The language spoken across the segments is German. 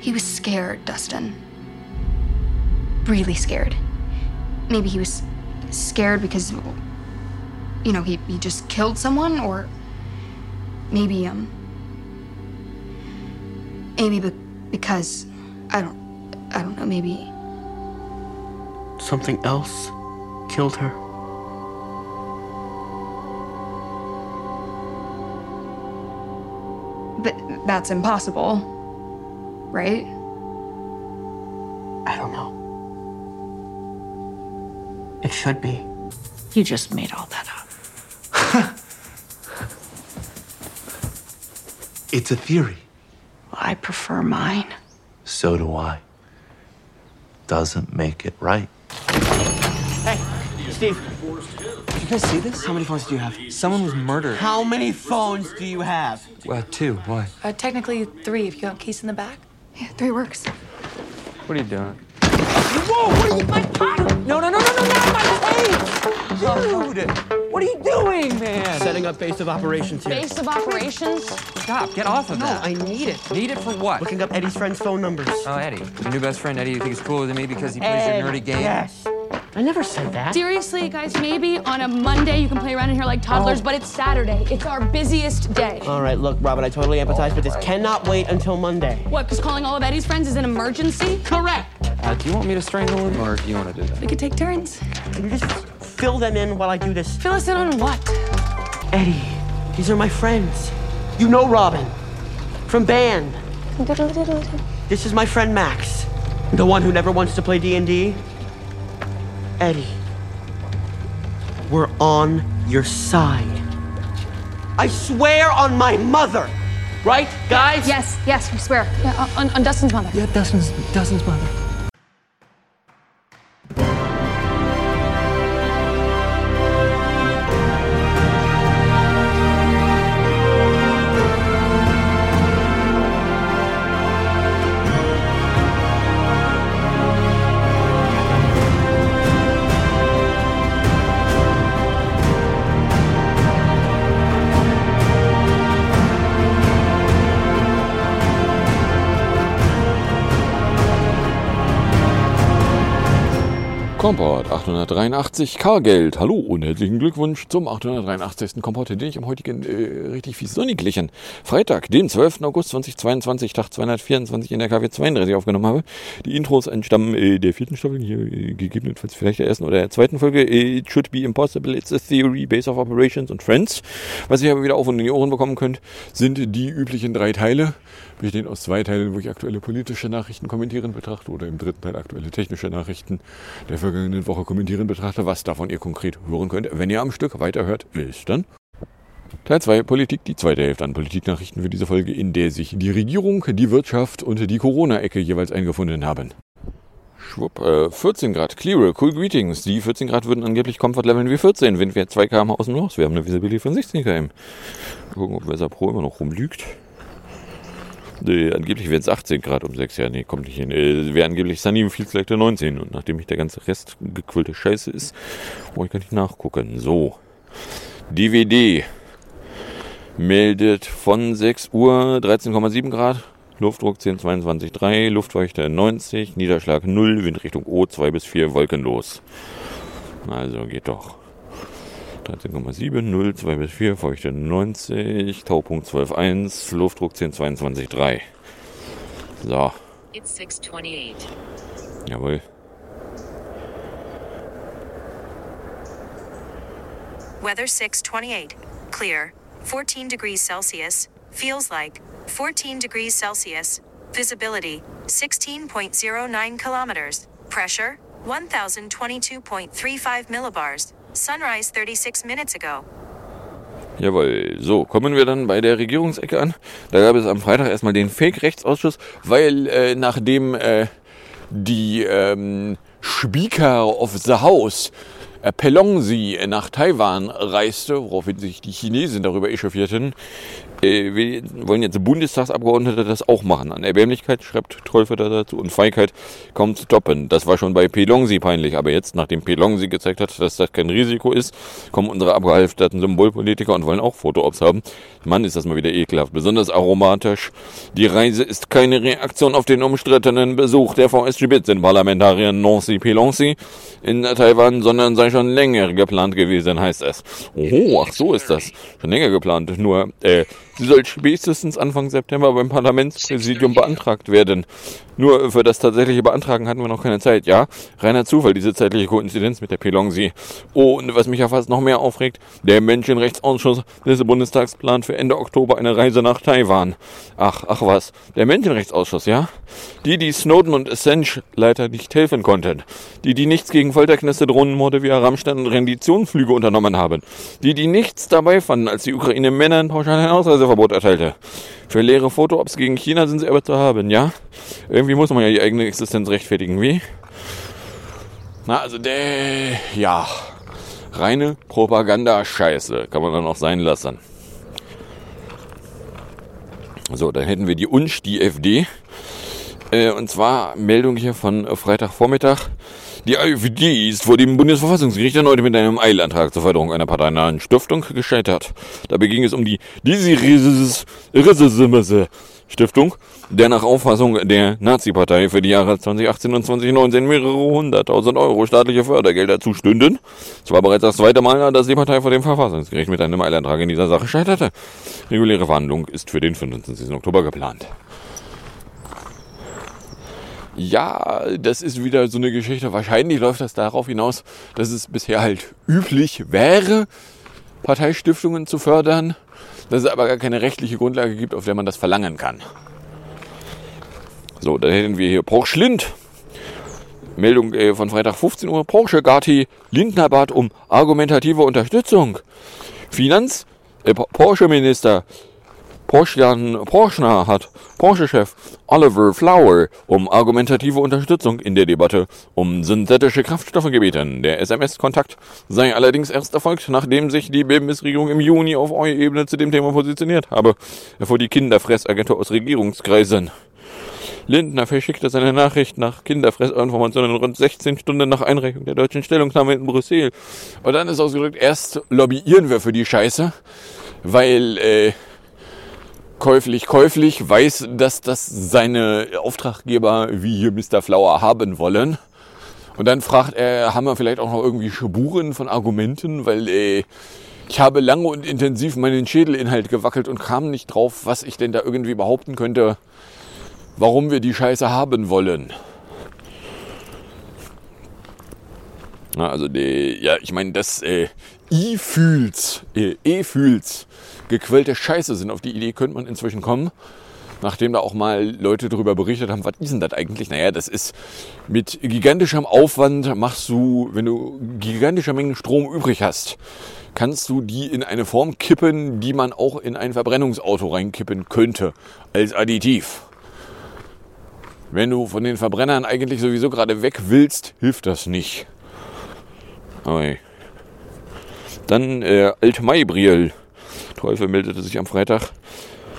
He was scared, Dustin. Really scared. Maybe he was scared because, you know, he, he just killed someone, or maybe, um, maybe be- because, I don't, I don't know, maybe, Something else killed her. but that's impossible, right? I don't know. It should be. You just made all that up. It's a theory. I prefer mine. So do I. Doesn't make it right. Hey, Steve, Did you guys see this? How many phones do you have? Someone was murdered. how many phones do you have? Well, two. Why? Uh, technically three if you got keys in the back. Yeah, three works. What are you doing? Whoa, what are you, my pocket? No, no, no, no, no, not my tape! Dude! What are you doing, man? Setting up base of operations here. Base of operations. Stop. Get off of No, that. I need it. Need it for what? Looking up Eddie's friends' phone numbers. Oh, Eddie. Your new best friend, Eddie, you think is cooler than me because he plays your nerdy game? Yes. I never said that. Seriously, guys, maybe on a Monday you can play around in here like toddlers, but it's Saturday. It's our busiest day. All right, look, Robin, I totally empathize, but this cannot wait until Monday. What, because calling all of Eddie's friends is an emergency? Correct. Uh, do you want me to strangle him, or do you want to do that? We could take turns. Can you just fill them in while I do this? Fill us in on what? Eddie, these are my friends. You know Robin from band. This is my friend Max, the one who never wants to play D&D. Eddie, we're on your side. I swear on my mother. Right, guys? Yes, yes, we swear. Yeah, on, on Dustin's mother. Yeah, Dustin's, Dustin's mother. Komport 883 Kargeld. Hallo und herzlichen Glückwunsch zum 883. Komport, den ich am heutigen äh, richtig fies sonniglichen Freitag, dem 12. August 2022, Tag 224 in der KW 32 aufgenommen habe. Die Intros entstammen äh, der vierten Staffel, hier äh, gegebenenfalls vielleicht der ersten oder der zweiten Folge. Äh, It should be impossible, it's a theory, base of operations und friends. Was ihr aber wieder auf und in die Ohren bekommen könnt, sind die üblichen drei Teile. Bestehen aus zwei Teilen, wo ich aktuelle politische Nachrichten kommentieren betrachte oder im dritten Teil aktuelle technische Nachrichten der vergangenen Woche kommentieren betrachte, was davon ihr konkret hören könnt. Wenn ihr am Stück weiterhört, ist dann Teil 2 Politik, die zweite Hälfte an Politiknachrichten für diese Folge, in der sich die Regierung, die Wirtschaft und die Corona-Ecke jeweils eingefunden haben. Schwupp, äh, 14 Grad, clear, cool greetings. Die 14 Grad würden angeblich Comfort leveln wie 14, Wind wäre 2 km aus dem Los. Wir haben eine Visibility von 16 km. Gucken, ob Weser Pro immer noch rumlügt. Nee, angeblich wären es 18 Grad um 6 Jahre. Nee, kommt nicht hin. Äh, wäre angeblich Sunny im Field Selector 19. Und nachdem ich der ganze Rest gequillte Scheiße ist, brauche ich gar nicht nachgucken. So. DVD meldet von 6 Uhr 13,7 Grad. Luftdruck 10,22,3, Luftfeuchte 90, Niederschlag 0, Windrichtung O 2 bis 4, wolkenlos. Also geht doch. 13,7, 0, 2 bis 4, Feuchte 90, Taupunkt 12,1, Luftdruck 10,22,3. So, It's 628. jawohl. Weather 628. Clear. 14 degrees Celsius. Feels like 14 degrees Celsius. Visibility 16.09 kilometers. Pressure 1022.35 millibars. Sunrise 36 minutes ago. Jawohl. So, kommen wir dann bei der Regierungsecke an. Da gab es am Freitag erstmal den Fake-Rechtsausschuss, weil äh, nachdem äh, die ähm, Speaker of the House äh, Pelongsi nach Taiwan reiste, woraufhin sich die Chinesen darüber echauffierten, äh, wir wollen jetzt Bundestagsabgeordnete das auch machen. An Erbärmlichkeit schreibt Teufel dazu und Feigheit kaum zu toppen. Das war schon bei Pelongsi peinlich, aber jetzt, nachdem Pelongsi gezeigt hat, dass das kein Risiko ist, kommen unsere abgehalfterten Symbolpolitiker und wollen auch Fotoops haben. Mann, ist das mal wieder ekelhaft. Besonders aromatisch. Die Reise ist keine Reaktion auf den umstrittenen Besuch der VSG-Spitzenparlamentarierin Nancy Pelongsi in Taiwan, sondern sei schon länger geplant gewesen, heißt es. Oh, ach so ist das. Schon länger geplant. Nur, äh, Sie soll spätestens Anfang September beim Parlamentspräsidium beantragt werden. Nur für das tatsächliche Beantragen hatten wir noch keine Zeit. Ja, reiner Zufall, diese zeitliche Koinzidenz mit der Pelongsi. Oh, und was mich ja fast noch mehr aufregt, der Menschenrechtsausschuss des Bundestags plant für Ende Oktober eine Reise nach Taiwan. Ach, ach was, der Menschenrechtsausschuss, ja? Die, die Snowden und Assange leider nicht helfen konnten. Die, die nichts gegen Folterknäste, Drohnenmorde wie Rammstein und Renditionsflüge unternommen haben. Die, die nichts dabei fanden, als die Ukraine Männern pauschal ein Ausreiseverbot erteilte. Für leere Fotoops gegen China sind sie aber zu haben, ja? Irgendwie muss man ja die eigene Existenz rechtfertigen, wie? Na, also der, ja, reine Propaganda-Scheiße kann man dann auch sein lassen. So, dann hätten wir die UNSCH, die FD. Äh, und zwar Meldung hier von Freitagvormittag. Die AfD ist vor dem Bundesverfassungsgericht erneut mit einem Eilantrag zur Förderung einer parteinahen Stiftung gescheitert. Dabei ging es um die Stiftung, der nach Auffassung der Nazi-Partei für die Jahre 2018 und 2019 mehrere hunderttausend Euro staatliche Fördergelder zustünden. Es war bereits das zweite Mal, dass die Partei vor dem Verfassungsgericht mit einem Eilantrag in dieser Sache scheiterte. Reguläre Verhandlung ist für den 25. Oktober geplant. Ja, das ist wieder so eine Geschichte. Wahrscheinlich läuft das darauf hinaus, dass es bisher halt üblich wäre, Parteistiftungen zu fördern, dass es aber gar keine rechtliche Grundlage gibt, auf der man das verlangen kann. So, dann hätten wir hier Porsche Lind. Meldung äh, von Freitag 15 Uhr. Porsche Gati Lindner bat um argumentative Unterstützung. Finanz, äh, Porsche-Minister Porsche Porschner hat Porsche-Chef Oliver Flower um argumentative Unterstützung in der Debatte um synthetische Kraftstoffe gebeten. Der SMS-Kontakt sei allerdings erst erfolgt, nachdem sich die Bundesregierung im Juni auf EU-Ebene zu dem Thema positioniert habe, erfuhr die Kinderfressagentur aus Regierungskreisen. Lindner verschickte seine Nachricht nach Kinderfressinformationen rund 16 Stunden nach Einreichung der deutschen Stellungnahme in Brüssel. Und dann ist ausgedrückt, erst lobbyieren wir für die Scheiße, weil äh, käuflich, käuflich, weiß, dass das seine Auftraggeber wie hier Mr. Flower haben wollen. Und dann fragt er, haben wir vielleicht auch noch irgendwie Spuren von Argumenten, weil äh, ich habe lange und intensiv meinen Schädelinhalt gewackelt und kam nicht drauf, was ich denn da irgendwie behaupten könnte, warum wir die Scheiße haben wollen. Na, also, die, ja, ich meine, das äh, I-Fühls, äh, E-Fühls gequälte Scheiße sind. Auf die Idee könnte man inzwischen kommen, nachdem da auch mal Leute darüber berichtet haben, was ist denn das eigentlich? Naja, das ist mit gigantischem Aufwand machst du, wenn du gigantische Mengen Strom übrig hast, kannst du die in eine Form kippen, die man auch in ein Verbrennungsauto reinkippen könnte, als Additiv. Wenn du von den Verbrennern eigentlich sowieso gerade weg willst, hilft das nicht. Okay. Dann äh, Altmaibriel. Teufel meldete sich am Freitag.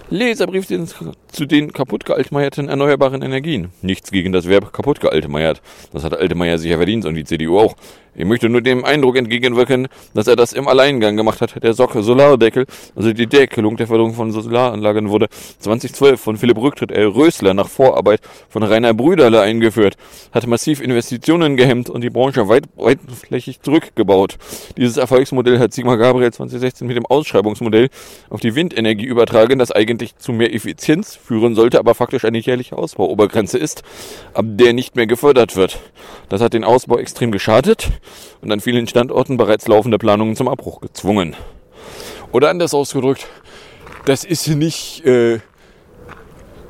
Leserbrief zu den kaputt gealtmeierten erneuerbaren Energien. Nichts gegen das Verb kaputt gealtmeiert. Das hat Altemeier sicher verdient und die CDU auch. Ich möchte nur dem Eindruck entgegenwirken, dass er das im Alleingang gemacht hat. Der Sock Solardeckel, also die Deckelung der Förderung von Solaranlagen, wurde 2012 von Philipp Rücktritt L. Rösler nach Vorarbeit von Rainer Brüderle eingeführt, hat massiv Investitionen gehemmt und die Branche weit, weitflächig zurückgebaut. Dieses Erfolgsmodell hat Sigmar Gabriel 2016 mit dem Ausschreibungsmodell auf die Windenergie übertragen, das eigentlich zu mehr Effizienz führen sollte, aber faktisch eine jährliche Ausbauobergrenze ist, ab der nicht mehr gefördert wird. Das hat den Ausbau extrem geschadet und an vielen Standorten bereits laufende Planungen zum Abbruch gezwungen. Oder anders ausgedrückt, das ist nicht äh,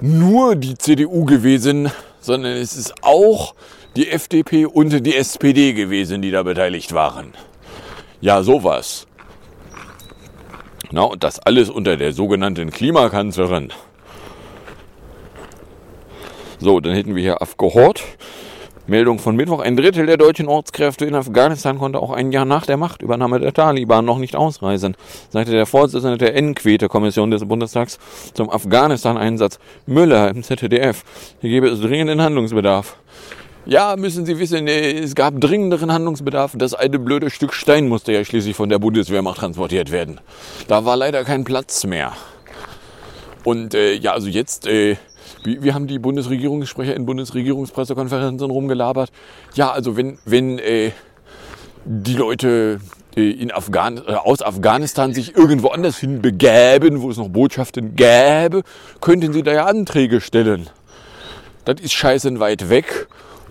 nur die CDU gewesen, sondern es ist auch die FDP und die SPD gewesen, die da beteiligt waren. Ja, sowas. Na, und das alles unter der sogenannten Klimakanzlerin. So, dann hätten wir hier abgehort. Meldung von Mittwoch. Ein Drittel der deutschen Ortskräfte in Afghanistan konnte auch ein Jahr nach der Machtübernahme der Taliban noch nicht ausreisen, sagte der Vorsitzende der Enquete-Kommission des Bundestags zum Afghanistan-Einsatz Müller im ZDF. Hier gebe es dringenden Handlungsbedarf. Ja, müssen Sie wissen, äh, es gab dringenderen Handlungsbedarf. Das eine blöde Stück Stein musste ja schließlich von der Bundeswehrmacht transportiert werden. Da war leider kein Platz mehr. Und äh, ja, also jetzt, äh, wir, wir haben die Bundesregierungssprecher in Bundesregierungspressekonferenzen rumgelabert. Ja, also wenn, wenn äh, die Leute äh, in Afghan äh, aus Afghanistan sich irgendwo anders hin begäben, wo es noch Botschaften gäbe, könnten sie da ja Anträge stellen. Das ist scheißen weit weg.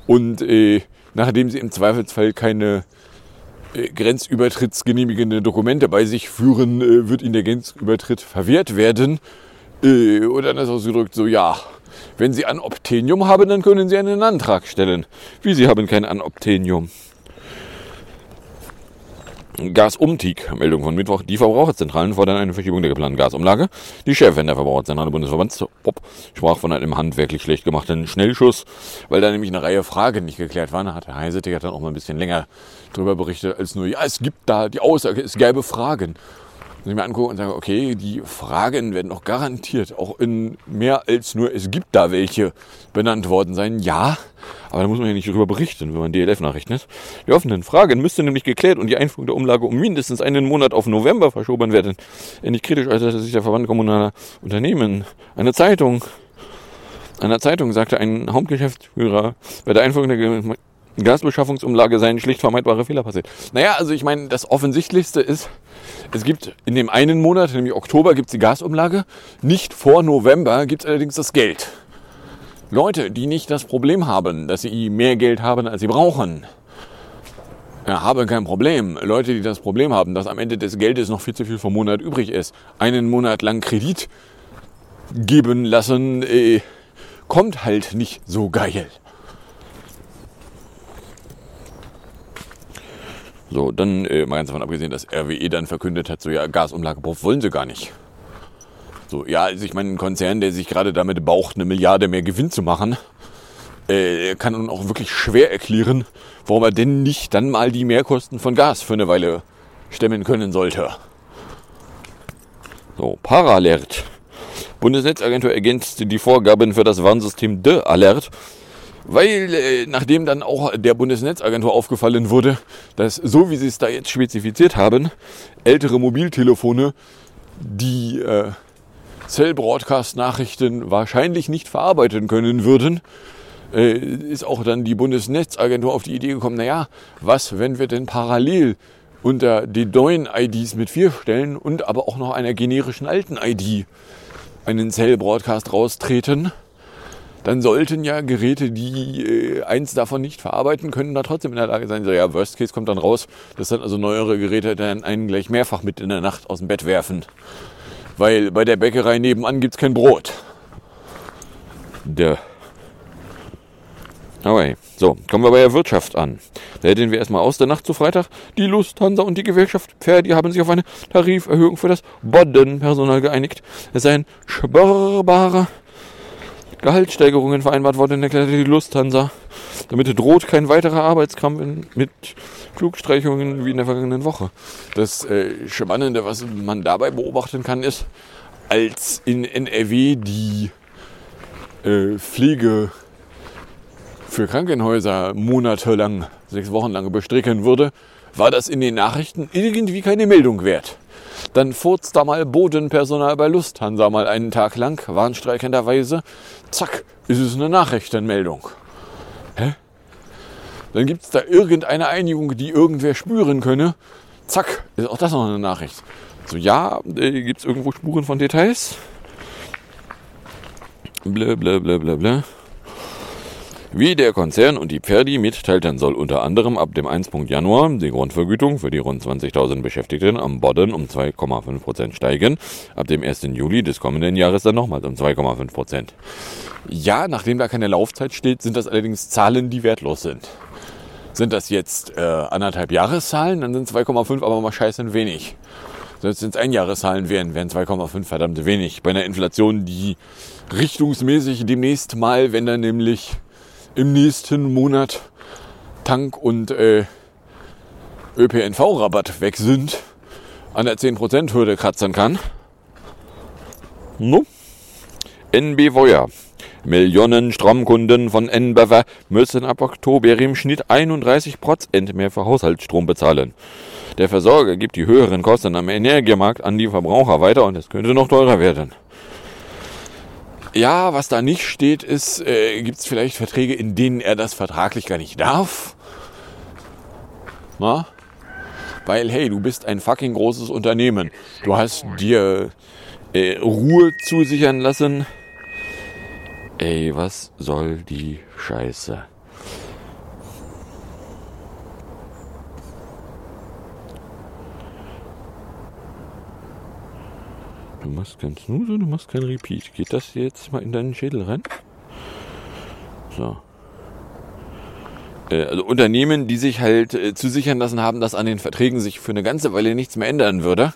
Und äh, nachdem sie im Zweifelsfall keine äh, grenzübertrittsgenehmigende Dokumente bei sich führen, äh, wird ihnen der Grenzübertritt verwehrt werden. Äh, oder anders ausgedrückt, so ja, wenn Sie Anobtenium haben, dann können Sie einen Antrag stellen. Wie Sie haben kein Anobtenium. Gasumtieg, Meldung von Mittwoch. Die Verbraucherzentralen fordern eine Verschiebung der geplanten Gasumlage. Die Chefin der Verbraucherzentrale Bundesverbands Pop sprach von einem handwerklich schlecht gemachten Schnellschuss, weil da nämlich eine Reihe Fragen nicht geklärt waren. Hat Herr Heisetig dann auch mal ein bisschen länger drüber berichtet, als nur, ja, es gibt da die Aussage, es gäbe Fragen. Und ich mir angucke und sage, okay, die Fragen werden auch garantiert auch in mehr als nur es gibt da welche benannt worden sein. Ja, aber da muss man ja nicht darüber berichten, wenn man DLF-Nachrichten ist. Die offenen Fragen müssten nämlich geklärt und die Einführung der Umlage um mindestens einen Monat auf November verschoben werden. Ähnlich kritisch äußerte sich der Verband kommunaler Unternehmen. Eine Zeitung, einer Zeitung sagte ein Hauptgeschäftsführer bei der Einführung der Gasbeschaffungsumlage seien schlicht vermeidbare Fehler passiert. Naja, also ich meine, das Offensichtlichste ist, es gibt in dem einen Monat, nämlich Oktober, gibt es die Gasumlage. Nicht vor November gibt es allerdings das Geld. Leute, die nicht das Problem haben, dass sie mehr Geld haben, als sie brauchen, ja, haben kein Problem. Leute, die das Problem haben, dass am Ende des Geldes noch viel zu viel vom Monat übrig ist, einen Monat lang Kredit geben lassen, äh, kommt halt nicht so geil. So, dann äh, mal ganz davon abgesehen, dass RWE dann verkündet hat, so ja, Gasumlagebruch wollen sie gar nicht. So, ja, also ich meine, ein Konzern, der sich gerade damit baucht, eine Milliarde mehr Gewinn zu machen, äh, kann nun auch wirklich schwer erklären, warum er denn nicht dann mal die Mehrkosten von Gas für eine Weile stemmen können sollte. So, Paralert. Bundesnetzagentur ergänzt die Vorgaben für das Warnsystem De Alert weil äh, nachdem dann auch der Bundesnetzagentur aufgefallen wurde, dass so wie sie es da jetzt spezifiziert haben, ältere Mobiltelefone die äh, Cell-Broadcast-Nachrichten wahrscheinlich nicht verarbeiten können würden, äh, ist auch dann die Bundesnetzagentur auf die Idee gekommen, naja, was, wenn wir denn parallel unter den neuen IDs mit vier Stellen und aber auch noch einer generischen alten ID einen Cell-Broadcast raustreten, dann sollten ja Geräte, die äh, eins davon nicht verarbeiten können, da trotzdem in der Lage sein. So, ja, Worst Case kommt dann raus, dass dann also neuere Geräte dann einen gleich mehrfach mit in der Nacht aus dem Bett werfen. Weil bei der Bäckerei nebenan gibt's kein Brot. Der. Okay, so, kommen wir bei der Wirtschaft an. Da hätten wir erstmal aus der Nacht zu Freitag. Die Lufthansa und die Gewerkschaft Verdi haben sich auf eine Tariferhöhung für das Boddenpersonal geeinigt. Es sei ein spürbarer Gehaltssteigerungen vereinbart worden, erklärte die Lufthansa. Damit droht kein weiterer Arbeitskampf mit Flugstreichungen wie in der vergangenen Woche. Das äh, Spannende, was man dabei beobachten kann, ist, als in NRW die äh, Pflege für Krankenhäuser monatelang, sechs Wochen lang bestricken würde, war das in den Nachrichten irgendwie keine Meldung wert. Dann furzt da mal Bodenpersonal bei Lufthansa mal einen Tag lang, warnstreikenderweise. Zack, ist es eine Nachrichtenmeldung. Hä? Dann gibt es da irgendeine Einigung, die irgendwer spüren könne. Zack, ist auch das noch eine Nachricht. So, ja, äh, gibt es irgendwo Spuren von Details? Blä, blä, blä, blä, blä. Wie der Konzern und die Pferdi mitteilten, soll unter anderem ab dem 1. Januar die Grundvergütung für die rund 20.000 Beschäftigten am Bodden um 2,5 Prozent steigen. Ab dem 1. Juli des kommenden Jahres dann nochmals um 2,5 Prozent. Ja, nachdem da keine Laufzeit steht, sind das allerdings Zahlen, die wertlos sind. Sind das jetzt äh, anderthalb Jahreszahlen, dann sind 2,5 aber mal scheiße wenig. Selbst wenn es Einjahreszahlen wären, wären 2,5 verdammt wenig. Bei einer Inflation, die richtungsmäßig demnächst mal, wenn dann nämlich im nächsten Monat Tank- und äh, ÖPNV-Rabatt weg sind, an der 10%-Hürde kratzen kann. No. NB Voya. Millionen Stromkunden von NBW müssen ab Oktober im Schnitt 31% mehr für Haushaltsstrom bezahlen. Der Versorger gibt die höheren Kosten am Energiemarkt an die Verbraucher weiter und es könnte noch teurer werden. Ja, was da nicht steht, ist, äh, gibt es vielleicht Verträge, in denen er das vertraglich gar nicht darf? Na? Weil, hey, du bist ein fucking großes Unternehmen. Du hast dir äh, Ruhe zusichern lassen. Ey, was soll die Scheiße? Du machst keinen Snooze, du machst keinen Repeat. Geht das jetzt mal in deinen Schädel rein? So. Äh, also Unternehmen, die sich halt äh, zusichern lassen haben, dass an den Verträgen sich für eine ganze Weile nichts mehr ändern würde,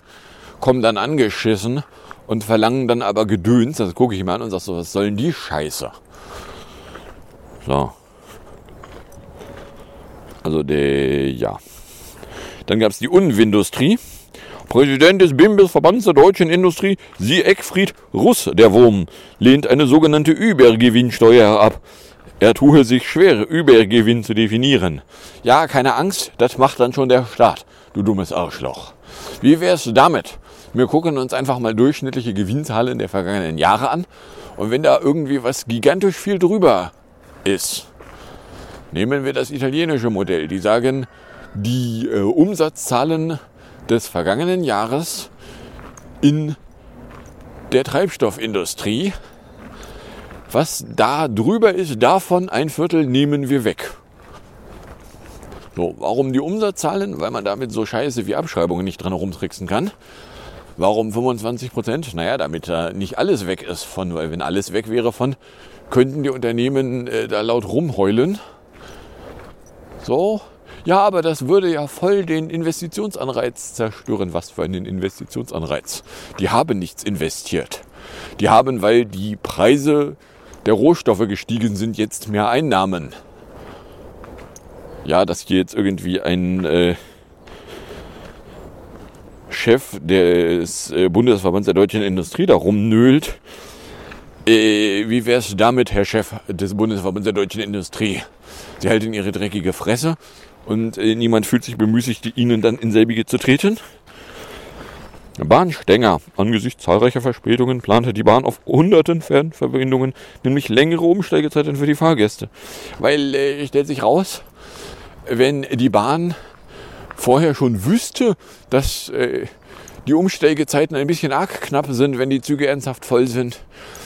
kommen dann angeschissen und verlangen dann aber Gedöns. Das gucke ich mir an und sage so, was sollen die Scheiße? So. Also der, ja. Dann gab es die Unwindustrie. Präsident des BIMBIS Verbands der deutschen Industrie, Sie Eckfried Russ, der Wurm, lehnt eine sogenannte Übergewinnsteuer ab. Er tue sich schwer, Übergewinn zu definieren. Ja, keine Angst, das macht dann schon der Staat, du dummes Arschloch. Wie wär's damit? Wir gucken uns einfach mal durchschnittliche Gewinnzahlen der vergangenen Jahre an und wenn da irgendwie was gigantisch viel drüber ist, nehmen wir das italienische Modell. Die sagen, die äh, Umsatzzahlen des vergangenen Jahres in der Treibstoffindustrie. Was da drüber ist, davon ein Viertel nehmen wir weg. So, warum die Umsatzzahlen? Weil man damit so Scheiße wie Abschreibungen nicht dran rumtricksen kann. Warum 25 Prozent? Naja, damit da nicht alles weg ist von, weil wenn alles weg wäre von, könnten die Unternehmen äh, da laut rumheulen. So, ja, aber das würde ja voll den Investitionsanreiz zerstören. Was für einen Investitionsanreiz? Die haben nichts investiert. Die haben, weil die Preise der Rohstoffe gestiegen sind, jetzt mehr Einnahmen. Ja, dass hier jetzt irgendwie ein äh, Chef des äh, Bundesverbands der deutschen Industrie darum nölt. Äh, wie es damit, Herr Chef des Bundesverbands der deutschen Industrie? Sie halten Ihre dreckige Fresse und äh, niemand fühlt sich bemüßigt, Ihnen dann in selbige zu treten. Bahnstänger. Angesichts zahlreicher Verspätungen plante die Bahn auf hunderten Fernverbindungen, nämlich längere Umsteigezeiten für die Fahrgäste. Weil, äh, stellt sich raus, wenn die Bahn vorher schon wüsste, dass äh, die Umsteigezeiten ein bisschen arg knapp sind, wenn die Züge ernsthaft voll sind,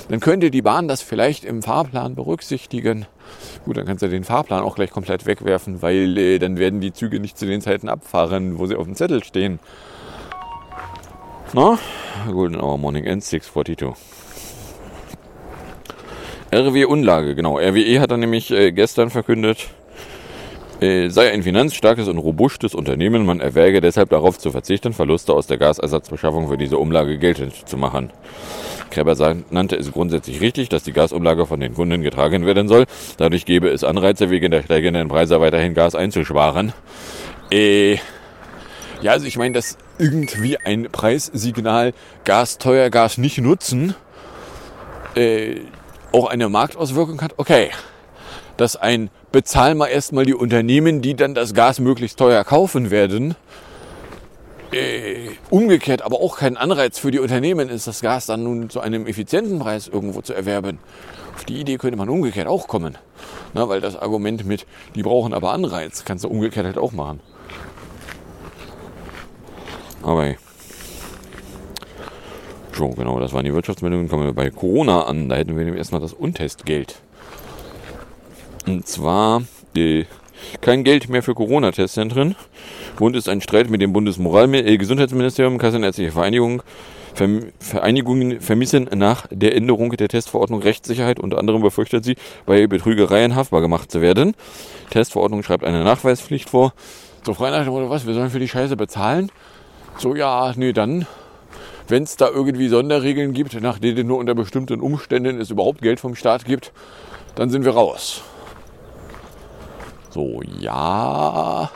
dann könnte die Bahn das vielleicht im Fahrplan berücksichtigen. Gut, dann kannst du den Fahrplan auch gleich komplett wegwerfen, weil äh, dann werden die Züge nicht zu den Zeiten abfahren, wo sie auf dem Zettel stehen. Na? Golden Hour Morning End 642. RW Unlage, genau. RWE hat dann nämlich äh, gestern verkündet, äh, sei ein finanzstarkes und robustes Unternehmen, man erwäge deshalb darauf zu verzichten, Verluste aus der Gasersatzbeschaffung für diese Umlage geltend zu machen. Kreber nannte es grundsätzlich richtig, dass die Gasumlage von den Kunden getragen werden soll. Dadurch gäbe es Anreize, wegen der steigenden Preise weiterhin Gas einzusparen. Äh, ja, also ich meine, dass irgendwie ein Preissignal Gas teuer, Gas nicht nutzen, äh, auch eine Marktauswirkung hat. Okay, dass ein bezahlen wir erstmal die Unternehmen, die dann das Gas möglichst teuer kaufen werden. Äh, umgekehrt aber auch kein Anreiz für die Unternehmen ist, das Gas dann nun zu einem effizienten Preis irgendwo zu erwerben. Auf die Idee könnte man umgekehrt auch kommen. Na, weil das Argument mit, die brauchen aber Anreiz, kannst du umgekehrt halt auch machen. Aber hey. So, genau, das waren die Wirtschaftsmeldungen. Kommen wir bei Corona an. Da hätten wir nämlich erstmal das Untestgeld. Und zwar äh, kein Geld mehr für Corona-Testzentren. Grund ist ein Streit mit dem Bundesgesundheitsministerium, Kassenärztliche Vereinigung. Vereinigungen vermissen nach der Änderung der Testverordnung Rechtssicherheit. Unter anderem befürchtet sie, bei Betrügereien haftbar gemacht zu werden. Testverordnung schreibt eine Nachweispflicht vor. So frei nach dem Motto, was, wir sollen für die Scheiße bezahlen? So, ja, nee, dann, wenn es da irgendwie Sonderregeln gibt, nach denen nur unter bestimmten Umständen es überhaupt Geld vom Staat gibt, dann sind wir raus. So, ja.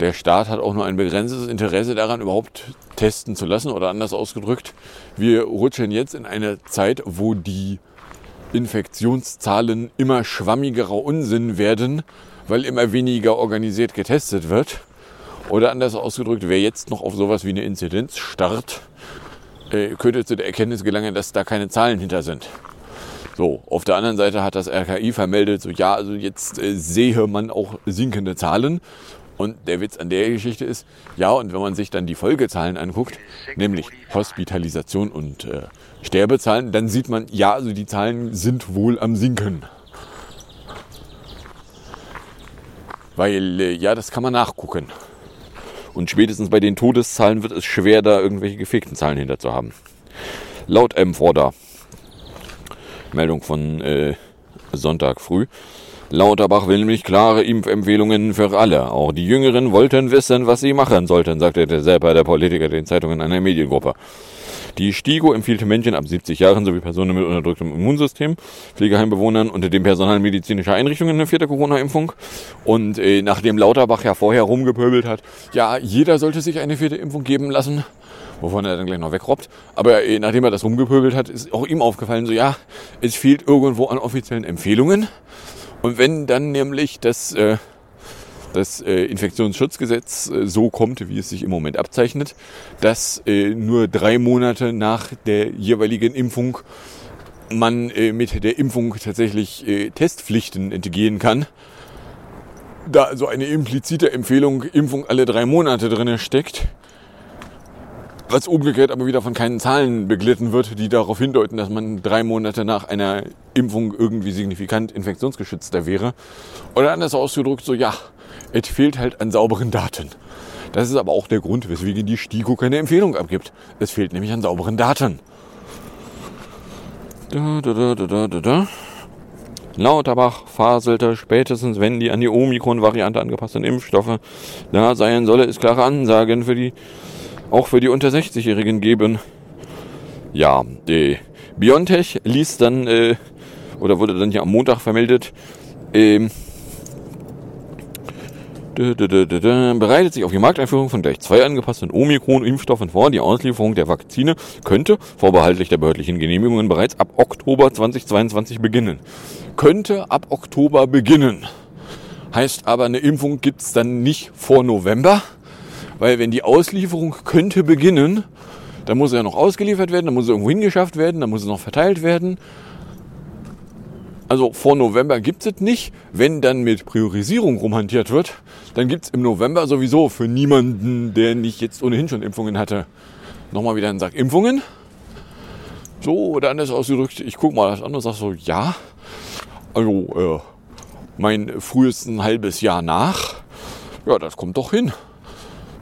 Der Staat hat auch nur ein begrenztes Interesse daran, überhaupt testen zu lassen. Oder anders ausgedrückt, wir rutschen jetzt in eine Zeit, wo die Infektionszahlen immer schwammigerer Unsinn werden, weil immer weniger organisiert getestet wird. Oder anders ausgedrückt, wer jetzt noch auf sowas wie eine Inzidenz starrt, äh, könnte zu der Erkenntnis gelangen, dass da keine Zahlen hinter sind. So, auf der anderen Seite hat das RKI vermeldet, so ja, also jetzt äh, sehe man auch sinkende Zahlen. Und der Witz an der Geschichte ist, ja, und wenn man sich dann die Folgezahlen anguckt, nämlich Hospitalisation und äh, Sterbezahlen, dann sieht man, ja, also die Zahlen sind wohl am Sinken. Weil, äh, ja, das kann man nachgucken. Und spätestens bei den Todeszahlen wird es schwer, da irgendwelche gefegten Zahlen hinter zu haben. Laut M-Vorder, Meldung von äh, Sonntag früh, Lauterbach will nämlich klare Impfempfehlungen für alle. Auch die Jüngeren wollten wissen, was sie machen sollten, sagte der selber der Politiker den Zeitungen einer Mediengruppe. Die STIGO empfiehlt Menschen ab 70 Jahren sowie Personen mit unterdrücktem Immunsystem, Pflegeheimbewohnern und dem Personal medizinischer Einrichtungen eine vierte Corona-Impfung. Und äh, nachdem Lauterbach ja vorher rumgepöbelt hat, ja, jeder sollte sich eine vierte Impfung geben lassen, wovon er dann gleich noch wegrobbt. Aber äh, nachdem er das rumgepöbelt hat, ist auch ihm aufgefallen, so ja, es fehlt irgendwo an offiziellen Empfehlungen. Und wenn dann nämlich das, äh, das äh, Infektionsschutzgesetz äh, so kommt, wie es sich im Moment abzeichnet, dass äh, nur drei Monate nach der jeweiligen Impfung man äh, mit der Impfung tatsächlich Testpflichten entgehen kann, da also eine implizite Empfehlung Impfung alle drei Monate drin steckt, was umgekehrt aber wieder von keinen Zahlen beglitten wird, die darauf hindeuten, dass man drei Monate nach einer Impfung irgendwie signifikant infektionsgeschützter wäre. Oder anders ausgedrückt, so ja, es fehlt halt an sauberen Daten. Das ist aber auch der Grund, weswegen die STIKO keine Empfehlung abgibt. Es fehlt nämlich an sauberen Daten. Da, da, da, da, da, da. Lauterbach faselte, spätestens wenn die an die Omikron-Variante angepassten Impfstoffe da seien, solle es klare Ansagen für die auch für die unter 60-Jährigen geben. Ja, die BioNTech ließ dann, äh, oder wurde dann ja am Montag vermeldet, ähm, bereitet sich auf die Markteinführung von gleich zwei angepassten Omikron-Impfstoffen vor. Die Auslieferung der Vakzine könnte, vorbehaltlich der behördlichen Genehmigungen, bereits ab Oktober 2022 beginnen. Könnte ab Oktober beginnen. Heißt aber, eine Impfung gibt's dann nicht vor November, weil wenn die Auslieferung könnte beginnen, dann muss er noch ausgeliefert werden, dann muss er irgendwo hingeschafft werden, dann muss es noch verteilt werden. Also vor November gibt es nicht. Wenn dann mit Priorisierung rumhantiert wird, dann gibt es im November sowieso für niemanden, der nicht jetzt ohnehin schon Impfungen hatte, nochmal wieder einen Sack Impfungen. So, oder anders ausgedrückt, ich gucke mal das an und sage so, ja, also äh, mein frühestes halbes Jahr nach, ja, das kommt doch hin.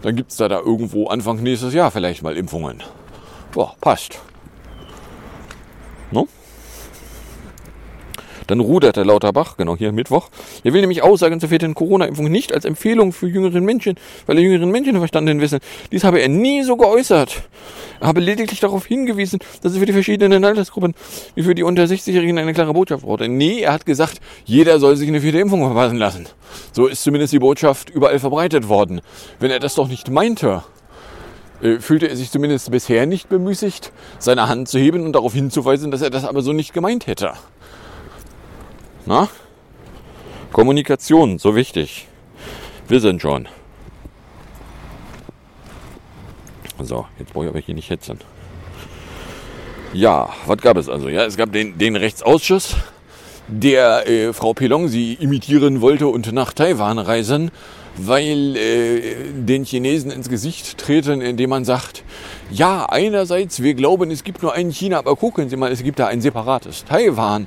Dann gibt es da, da irgendwo Anfang nächstes Jahr vielleicht mal Impfungen. Boah, passt. No? Dann rudert der Lauterbach, genau hier Mittwoch. Er will nämlich Aussagen zur vierten Corona-Impfung nicht als Empfehlung für jüngeren Menschen, weil er jüngeren Menschen verstanden wissen. Dies habe er nie so geäußert. Er habe lediglich darauf hingewiesen, dass es für die verschiedenen Altersgruppen wie für die unter 60-Jährigen eine klare Botschaft braucht. Nee, er hat gesagt, jeder soll sich eine vierte Impfung verpassen lassen. So ist zumindest die Botschaft überall verbreitet worden. Wenn er das doch nicht meinte, äh, fühlte er sich zumindest bisher nicht bemüßigt, seine Hand zu heben und darauf hinzuweisen, dass er das aber so nicht gemeint hätte. Na? Kommunikation, so wichtig. Wir sind schon. So, jetzt brauche ich aber hier nicht hetzen. Ja, was gab es also? Ja, es gab den, den Rechtsausschuss, der äh, Frau Pelong sie imitieren wollte und nach Taiwan reisen, weil äh, den Chinesen ins Gesicht treten, indem man sagt, ja, einerseits, wir glauben, es gibt nur ein China, aber gucken Sie mal, es gibt da ein separates Taiwan.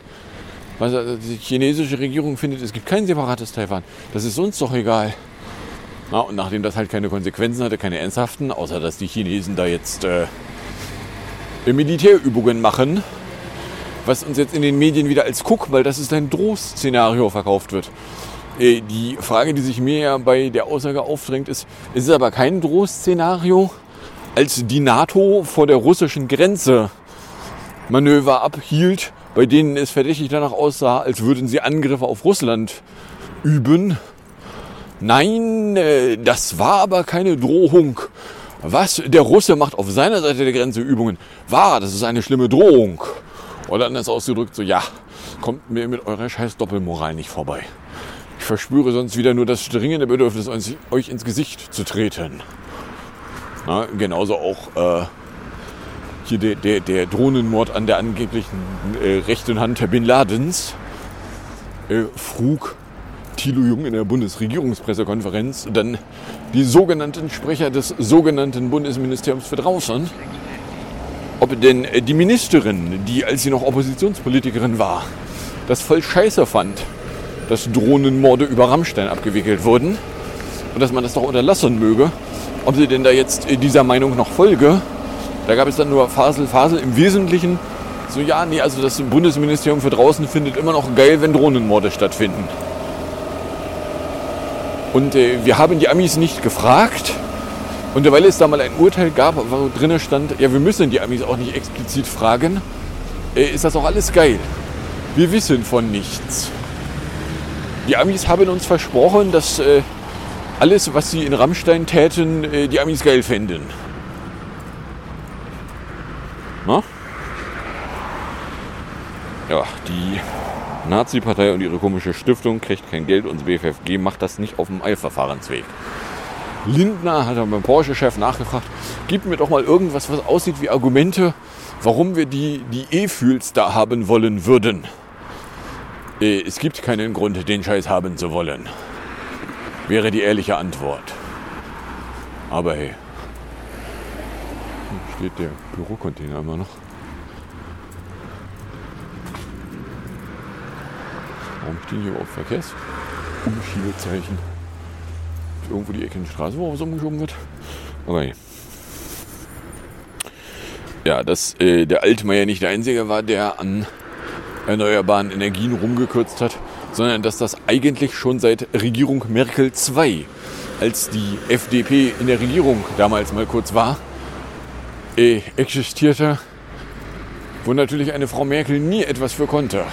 Was die chinesische Regierung findet, es gibt kein separates Taiwan. Das ist uns doch egal. Na, und nachdem das halt keine Konsequenzen hatte, keine ernsthaften, außer dass die Chinesen da jetzt äh, Militärübungen machen, was uns jetzt in den Medien wieder als Guck, weil das ist ein Drohszenario verkauft wird. Äh, die Frage, die sich mir ja bei der Aussage aufdrängt, ist, ist es aber kein Drohszenario, als die NATO vor der russischen Grenze Manöver abhielt, bei denen es verdächtig danach aussah, als würden sie Angriffe auf Russland üben. Nein, äh, das war aber keine Drohung. Was? Der Russe macht auf seiner Seite der Grenze Übungen. War, das ist eine schlimme Drohung. Oder anders ausgedrückt, so ja, kommt mir mit eurer scheiß Doppelmoral nicht vorbei. Ich verspüre sonst wieder nur das dringende Bedürfnis, euch ins Gesicht zu treten. Na, genauso auch äh, hier der, der, der Drohnenmord an der angeblichen äh, rechten Hand Bin Ladens. Äh, frug Thilo Jung in der Bundesregierungspressekonferenz dann die sogenannten Sprecher des sogenannten Bundesministeriums für draußen, ob denn die Ministerin, die als sie noch Oppositionspolitikerin war, das voll scheiße fand, dass Drohnenmorde über Rammstein abgewickelt wurden und dass man das doch unterlassen möge, ob sie denn da jetzt dieser Meinung noch folge. Da gab es dann nur Fasel, Fasel im Wesentlichen. So, ja, nee, also das Bundesministerium für draußen findet immer noch geil, wenn Drohnenmorde stattfinden. Und äh, wir haben die Amis nicht gefragt. Und weil es da mal ein Urteil gab, wo drinnen stand, ja, wir müssen die Amis auch nicht explizit fragen, äh, ist das auch alles geil. Wir wissen von nichts. Die Amis haben uns versprochen, dass äh, alles, was sie in Rammstein täten, äh, die Amis geil fänden. Na? Ja, die Nazi-Partei und ihre komische Stiftung kriegt kein Geld und das BFFG macht das nicht auf dem Eilverfahrensweg. Lindner hat dann beim Porsche-Chef nachgefragt, gib mir doch mal irgendwas, was aussieht wie Argumente, warum wir die, die E-Fühls da haben wollen würden. Äh, es gibt keinen Grund, den Scheiß haben zu wollen. Wäre die ehrliche Antwort. Aber hey, steht der Bürocontainer immer noch. Warum stehen hier überhaupt Verkehrsumschiebezeichen? Irgendwo die Ecke in die Straße, wo was umgeschoben wird. Hey. Ja, dass äh, der Altmaier nicht der Einzige war, der an erneuerbaren Energien rumgekürzt hat, sondern dass das eigentlich schon seit Regierung Merkel II, als die FDP in der Regierung damals mal kurz war, äh, existierte, wo natürlich eine Frau Merkel nie etwas für konnte.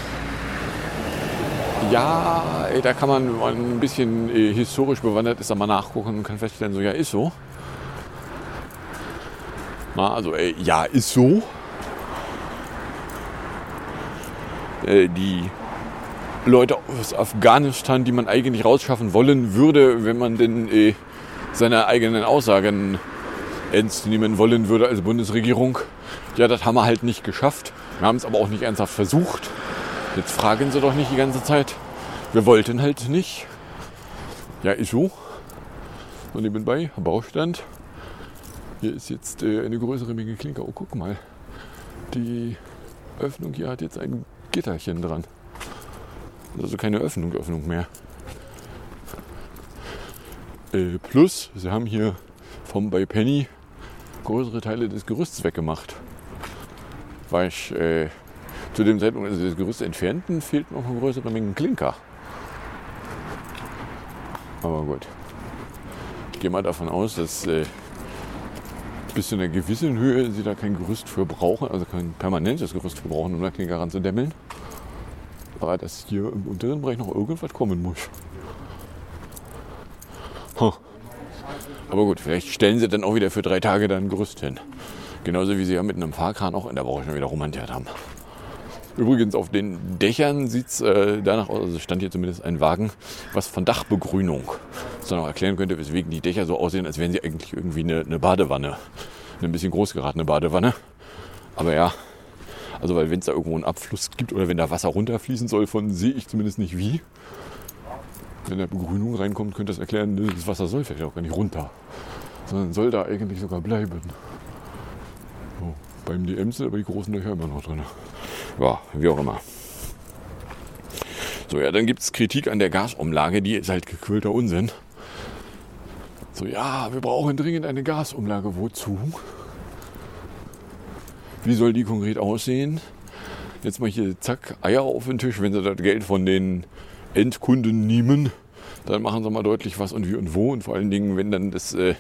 Ja, da kann man, ein bisschen äh, historisch bewandert ist, mal nachgucken und kann feststellen, so ja, ist so. Na, also ja, ist so. Äh, die Leute aus Afghanistan, die man eigentlich rausschaffen wollen würde, wenn man denn äh, seine eigenen Aussagen ernst nehmen wollen würde als Bundesregierung. Ja, das haben wir halt nicht geschafft. Wir haben es aber auch nicht ernsthaft versucht. Jetzt fragen sie doch nicht die ganze Zeit. Wir wollten halt nicht. Ja, ist so. Und nebenbei, Baustand. Hier ist jetzt äh, eine größere Menge Klinker. Oh, guck mal. Die Öffnung hier hat jetzt ein Gitterchen dran. Also keine Öffnung, Öffnung mehr. Äh, plus, sie haben hier vom bei Penny größere Teile des Gerüsts weggemacht. Weil ich äh, zu dem Zeitpunkt, als sie das Gerüst entfernten, fehlt noch eine größere Menge Klinker. Aber gut. Ich gehe mal davon aus, dass äh, bis zu einer gewissen Höhe sie da kein Gerüst für brauchen, also kein permanentes Gerüst für brauchen, um da Klinker ranzudämmeln. Aber dass hier im unteren Bereich noch irgendwas kommen muss. Huh. Aber gut, vielleicht stellen sie dann auch wieder für drei Tage dann ein Gerüst hin. Genauso wie sie ja mit einem Fahrkran auch in der Woche schon wieder romantiert haben. Übrigens, auf den Dächern sieht es äh, danach aus, also stand hier zumindest ein Wagen, was von Dachbegrünung sondern erklären könnte, weswegen die Dächer so aussehen, als wären sie eigentlich irgendwie eine, eine Badewanne. Eine ein bisschen groß geratene Badewanne. Aber ja, also weil wenn es da irgendwo einen Abfluss gibt oder wenn da Wasser runterfließen soll, von sehe ich zumindest nicht wie. Wenn da Begrünung reinkommt, könnte das erklären, ne, das Wasser soll vielleicht auch gar nicht runter. Sondern soll da eigentlich sogar bleiben. So, beim DM sind aber die großen Löcher immer noch drin. Ja, wie auch immer. So, ja, dann gibt es Kritik an der Gasumlage, die ist halt gequillter Unsinn. So, ja, wir brauchen dringend eine Gasumlage. Wozu? Wie soll die konkret aussehen? Jetzt mal hier, zack, Eier auf den Tisch. Wenn sie das Geld von den Endkunden nehmen, dann machen sie mal deutlich was und wie und wo. Und vor allen Dingen, wenn dann das, äh,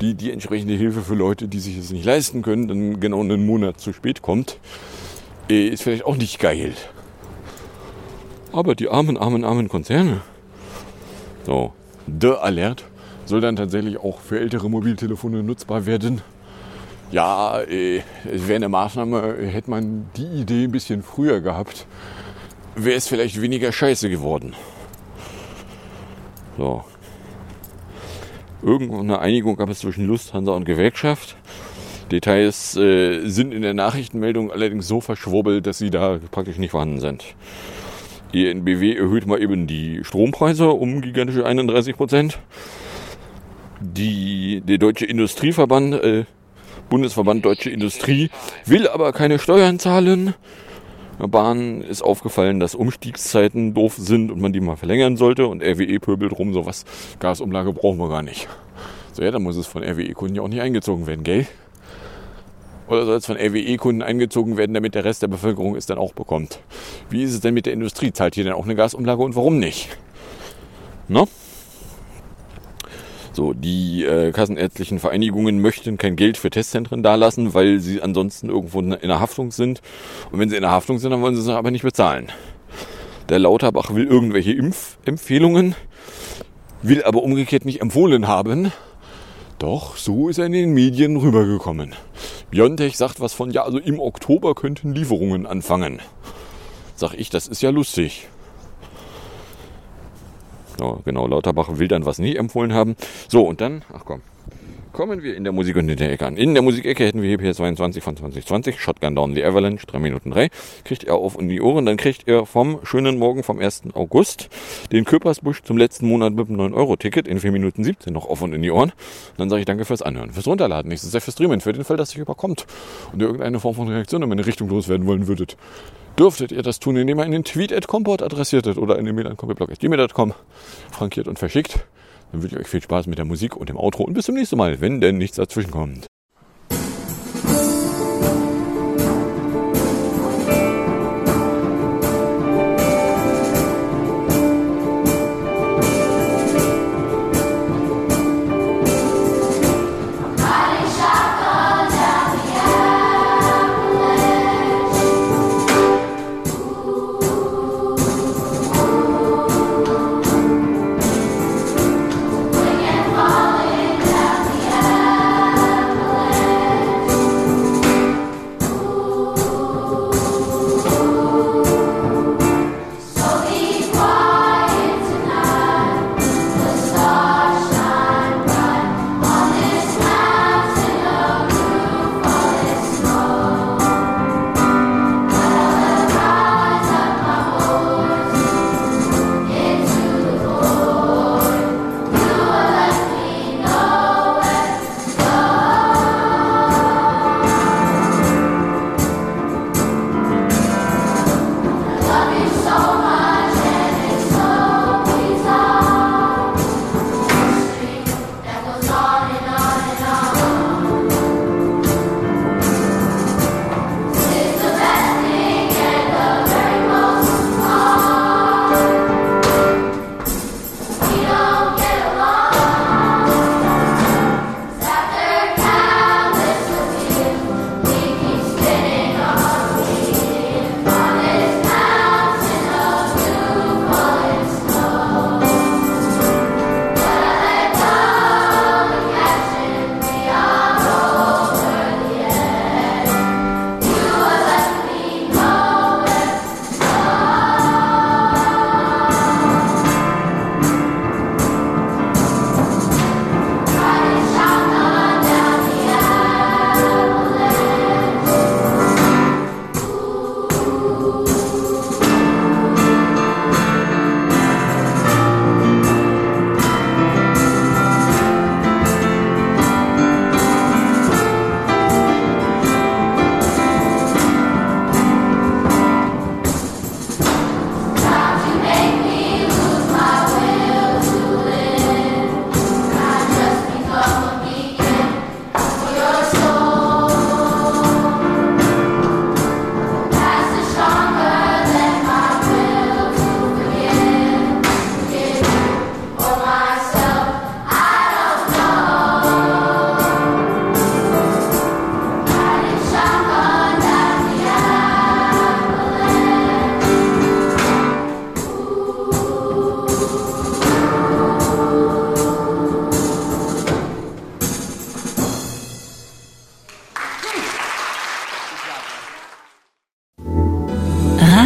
die, die entsprechende Hilfe für Leute, die sich es nicht leisten können, dann genau einen Monat zu spät kommt, äh, ist vielleicht auch nicht geil. Aber die armen, armen, armen Konzerne, So, The Alert soll dann tatsächlich auch für ältere Mobiltelefone nutzbar werden. Ja, äh, wäre eine Maßnahme, hätte man die Idee ein bisschen früher gehabt, wäre es vielleicht weniger scheiße geworden. So. Irgendeine Einigung gab es zwischen Lufthansa und Gewerkschaft. Details äh, sind in der Nachrichtenmeldung allerdings so verschwurbelt, dass sie da praktisch nicht vorhanden sind. Die NBW erhöht mal eben die Strompreise um gigantische 31 Prozent. Der Deutsche Industrieverband, äh, Bundesverband Deutsche Industrie, will aber keine Steuern zahlen. Der Bahn ist aufgefallen, dass Umstiegszeiten doof sind und man die mal verlängern sollte. Und RWE pöbelt rum, sowas, Gasumlage brauchen wir gar nicht. So, ja, dann muss es von RWE-Kunden ja auch nicht eingezogen werden, gell? Oder soll es von RWE-Kunden eingezogen werden, damit der Rest der Bevölkerung es dann auch bekommt? Wie ist es denn mit der Industrie? Zahlt hier denn auch eine Gasumlage und warum nicht? No? So, die äh, kassenärztlichen Vereinigungen möchten kein Geld für Testzentren dalassen, weil sie ansonsten irgendwo in der Haftung sind. Und wenn sie in der Haftung sind, dann wollen sie es aber nicht bezahlen. Der Lauterbach will irgendwelche Impfempfehlungen, will aber umgekehrt nicht empfohlen haben. Doch, so ist er in den Medien rübergekommen. Biontech sagt was von, ja, also im Oktober könnten Lieferungen anfangen. Sag ich, das ist ja lustig. Ja, genau, Lauterbach will dann was nicht empfohlen haben. So, und dann, ach komm, kommen wir in der Musik und in der Ecke an. In der Musikecke hätten wir hier PS22 von 2020, Shotgun Down the Avalanche, 3 Minuten 3. Kriegt er auf in die Ohren, dann kriegt er vom schönen Morgen vom 1. August den Köpersbusch zum letzten Monat mit dem 9-Euro-Ticket in 4 Minuten 17 noch auf und in die Ohren. Und dann sage ich danke fürs Anhören, fürs Runterladen, nächstes Jahr fürs Streamen, für den Fall, dass sich überkommt und ihr irgendeine Form von Reaktion in meine Richtung loswerden wollen würdet dürftet ihr das tun, indem ihr einen Tweet at Comport adressiertet oder eine Mail an compotblog.gmail.com frankiert und verschickt. Dann wünsche ich euch viel Spaß mit der Musik und dem Outro und bis zum nächsten Mal, wenn denn nichts dazwischen kommt.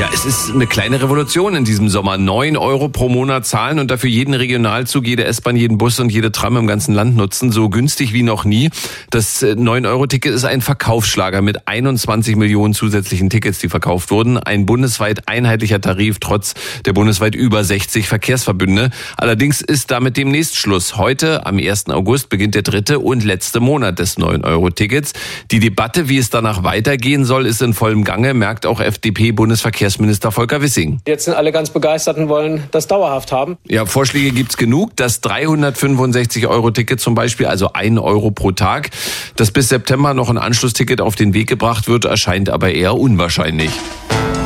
Ja, es ist eine kleine Revolution in diesem Sommer. Neun Euro pro Monat zahlen und dafür jeden Regionalzug, jede S-Bahn, jeden Bus und jede Tram im ganzen Land nutzen. So günstig wie noch nie. Das 9-Euro-Ticket äh, ist ein Verkaufsschlager mit 21 Millionen zusätzlichen Tickets, die verkauft wurden. Ein bundesweit einheitlicher Tarif trotz der bundesweit über 60 Verkehrsverbünde. Allerdings ist damit demnächst Schluss. Heute, am 1. August, beginnt der dritte und letzte Monat des 9-Euro-Tickets. Die Debatte, wie es danach weitergehen soll, ist in vollem Gange, merkt auch FDP-Bundesverkehrsminister Verkehrsminister Volker Wissing. Jetzt sind alle ganz begeistert und wollen das dauerhaft haben. Ja, Vorschläge gibt's genug. Das 365-Euro-Ticket zum Beispiel, also ein Euro pro Tag. Dass bis September noch ein Anschlussticket auf den Weg gebracht wird, erscheint aber eher unwahrscheinlich.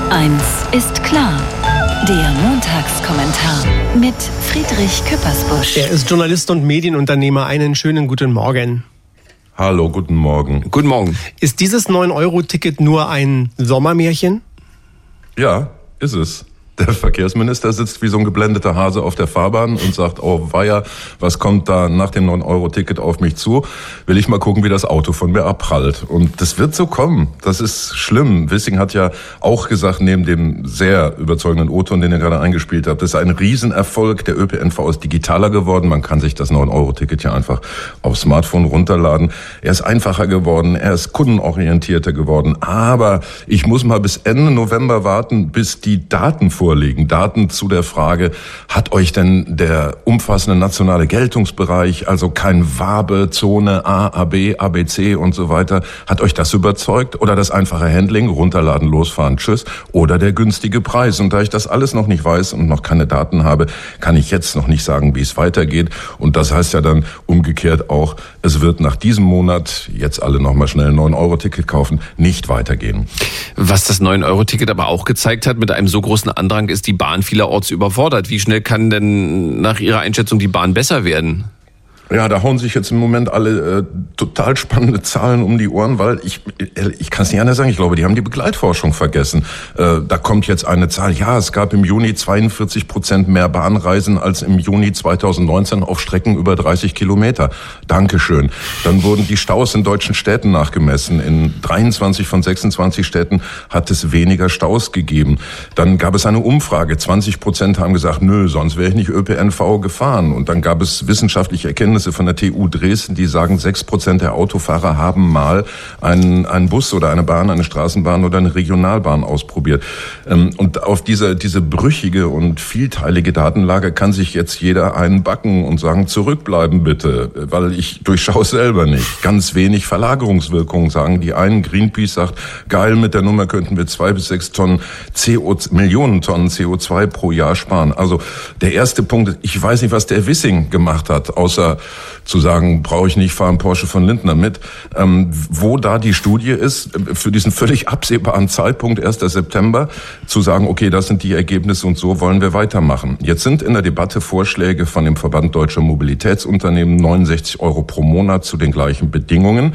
Eins ist klar. Der Montagskommentar mit Friedrich Küppersbusch. Er ist Journalist und Medienunternehmer. Einen schönen guten Morgen. Hallo, guten Morgen. Guten Morgen. Ist dieses 9-Euro-Ticket nur ein Sommermärchen? Ja, ist es. Der Verkehrsminister sitzt wie so ein geblendeter Hase auf der Fahrbahn und sagt, oh weia, was kommt da nach dem 9-Euro-Ticket auf mich zu? Will ich mal gucken, wie das Auto von mir abprallt. Und das wird so kommen. Das ist schlimm. Wissing hat ja auch gesagt, neben dem sehr überzeugenden O-Ton, den ihr gerade eingespielt habt, das ist ein Riesenerfolg. Der ÖPNV ist digitaler geworden. Man kann sich das 9-Euro-Ticket ja einfach aufs Smartphone runterladen. Er ist einfacher geworden. Er ist kundenorientierter geworden. Aber ich muss mal bis Ende November warten, bis die Daten vorliegen. Daten zu der Frage, hat euch denn der umfassende nationale Geltungsbereich, also kein Wabe, Zone A, AB, ABC und so weiter, hat euch das überzeugt? Oder das einfache Handling, runterladen, losfahren, tschüss? Oder der günstige Preis? Und da ich das alles noch nicht weiß und noch keine Daten habe, kann ich jetzt noch nicht sagen, wie es weitergeht. Und das heißt ja dann umgekehrt auch, es wird nach diesem Monat, jetzt alle nochmal schnell ein 9-Euro-Ticket kaufen, nicht weitergehen. Was das 9-Euro-Ticket aber auch gezeigt hat, mit einem so großen Andrang Andrang ist die Bahn vielerorts überfordert. Wie schnell kann denn nach Ihrer Einschätzung die Bahn besser werden? Ja, da hauen sich jetzt im Moment alle äh, total spannende Zahlen um die Ohren, weil ich äh, ich kann es nicht anders sagen. Ich glaube, die haben die Begleitforschung vergessen. Äh, da kommt jetzt eine Zahl. Ja, es gab im Juni 42 Prozent mehr Bahnreisen als im Juni 2019 auf Strecken über 30 Kilometer. Dankeschön. Dann wurden die Staus in deutschen Städten nachgemessen. In 23 von 26 Städten hat es weniger Staus gegeben. Dann gab es eine Umfrage. 20 Prozent haben gesagt, nö, sonst wäre ich nicht ÖPNV gefahren. Und dann gab es wissenschaftliche Erkenntnisse Ergebnisse von der TU Dresden, die sagen, sechs Prozent der Autofahrer haben mal einen, einen Bus oder eine Bahn, eine Straßenbahn oder eine Regionalbahn ausprobiert. Ähm, und auf diese, diese brüchige und vielteilige Datenlage kann sich jetzt jeder einbacken und sagen, zurückbleiben bitte, weil ich durchschaue selber nicht. Ganz wenig Verlagerungswirkung sagen die einen. Greenpeace sagt, geil, mit der Nummer könnten wir zwei bis sechs Tonnen CO, Millionen Tonnen CO2 pro Jahr sparen. Also der erste Punkt, ich weiß nicht, was der Wissing gemacht hat, außer zu sagen, brauche ich nicht, fahre einen Porsche von Lindner mit. Ähm, wo da die Studie ist, äh, für diesen völlig absehbaren Zeitpunkt, 1. September, zu sagen, okay, das sind die Ergebnisse und so wollen wir weitermachen. Jetzt sind in der Debatte Vorschläge von dem Verband Deutscher Mobilitätsunternehmen 69 Euro pro Monat zu den gleichen Bedingungen.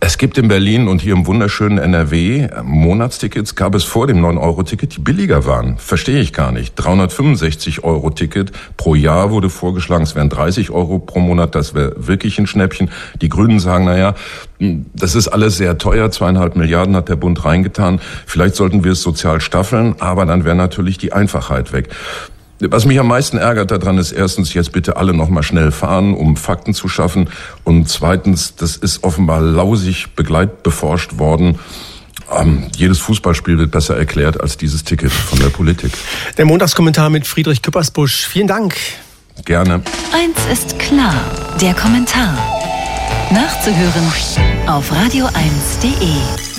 Es gibt in Berlin und hier im wunderschönen NRW äh, Monatstickets, gab es vor dem 9-Euro-Ticket, die billiger waren. Verstehe ich gar nicht. 365 Euro Ticket pro Jahr wurde vorgeschlagen. Es wären 30 Euro pro Monat. Das wäre wirklich ein Schnäppchen. Die Grünen sagen, na ja, hm, das ist alles sehr teuer. Zweieinhalb Milliarden hat der Bund reingetan. Vielleicht sollten wir es sozial staffeln, aber dann wäre natürlich die Einfachheit weg. Was mich am meisten ärgert daran ist erstens, jetzt bitte alle nochmal schnell fahren, um Fakten zu schaffen. Und zweitens, das ist offenbar lausig begleitbeforscht worden. Ähm, jedes Fußballspiel wird besser erklärt als dieses Ticket von der Politik. Der Montagskommentar mit Friedrich Küppersbusch. Vielen Dank. Gerne. Eins ist klar, der Kommentar. Nachzuhören auf radio1.de.